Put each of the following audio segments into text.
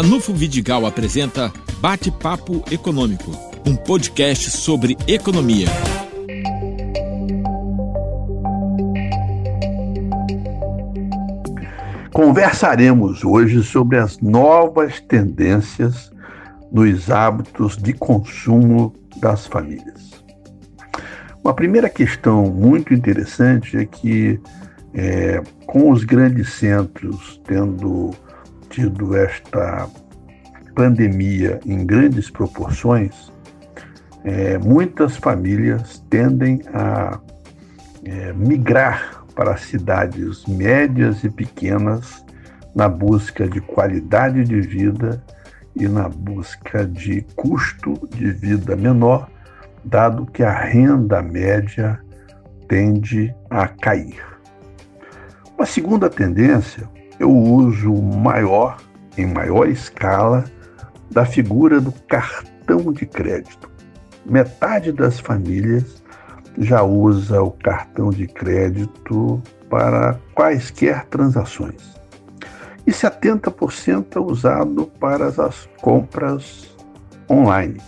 Ranulfo Vidigal apresenta Bate-Papo Econômico, um podcast sobre economia. Conversaremos hoje sobre as novas tendências nos hábitos de consumo das famílias. Uma primeira questão muito interessante é que, é, com os grandes centros tendo tido esta pandemia em grandes proporções, é, muitas famílias tendem a é, migrar para cidades médias e pequenas na busca de qualidade de vida e na busca de custo de vida menor, dado que a renda média tende a cair. Uma segunda tendência o uso maior, em maior escala, da figura do cartão de crédito. Metade das famílias já usa o cartão de crédito para quaisquer transações e 70% é usado para as compras online.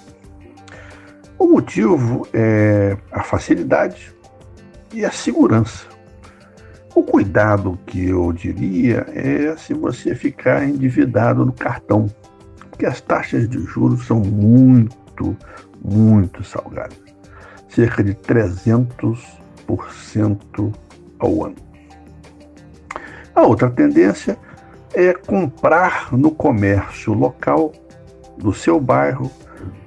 O motivo é a facilidade e a segurança. O cuidado que eu diria é se você ficar endividado no cartão, porque as taxas de juros são muito, muito salgadas cerca de 300% ao ano. A outra tendência é comprar no comércio local do seu bairro,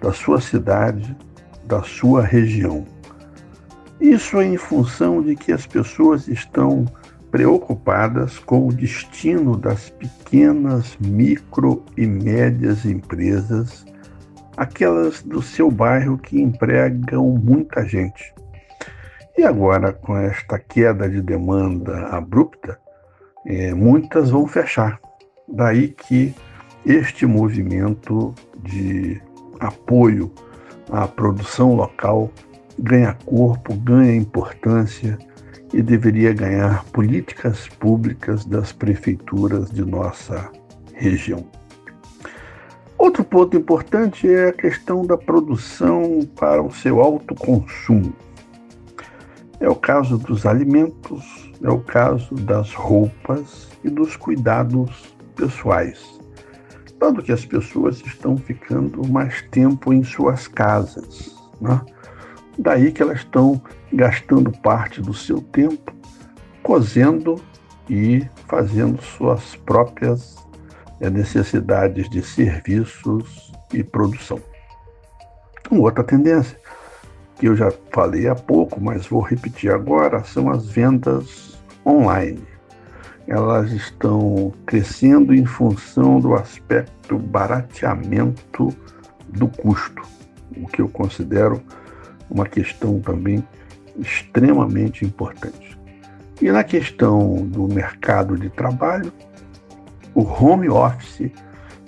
da sua cidade, da sua região. Isso é em função de que as pessoas estão preocupadas com o destino das pequenas, micro e médias empresas, aquelas do seu bairro que empregam muita gente. E agora, com esta queda de demanda abrupta, é, muitas vão fechar. Daí que este movimento de apoio à produção local ganha corpo, ganha importância e deveria ganhar políticas públicas das prefeituras de nossa região. Outro ponto importante é a questão da produção para o seu autoconsumo. É o caso dos alimentos, é o caso das roupas e dos cuidados pessoais. Dado que as pessoas estão ficando mais tempo em suas casas. Né? Daí que elas estão gastando parte do seu tempo cozendo e fazendo suas próprias eh, necessidades de serviços e produção. Uma outra tendência que eu já falei há pouco, mas vou repetir agora, são as vendas online. Elas estão crescendo em função do aspecto barateamento do custo, o que eu considero uma questão também extremamente importante. E na questão do mercado de trabalho, o home office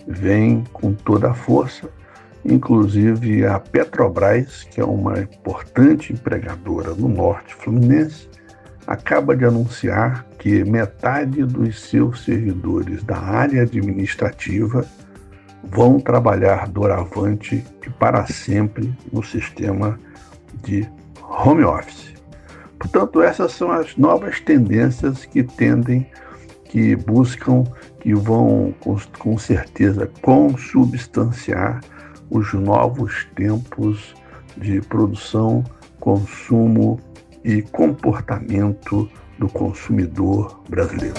vem com toda a força, inclusive a Petrobras, que é uma importante empregadora no norte fluminense, acaba de anunciar que metade dos seus servidores da área administrativa vão trabalhar doravante e para sempre no sistema de home office. Portanto, essas são as novas tendências que tendem, que buscam, que vão com, com certeza consubstanciar os novos tempos de produção, consumo e comportamento do consumidor brasileiro.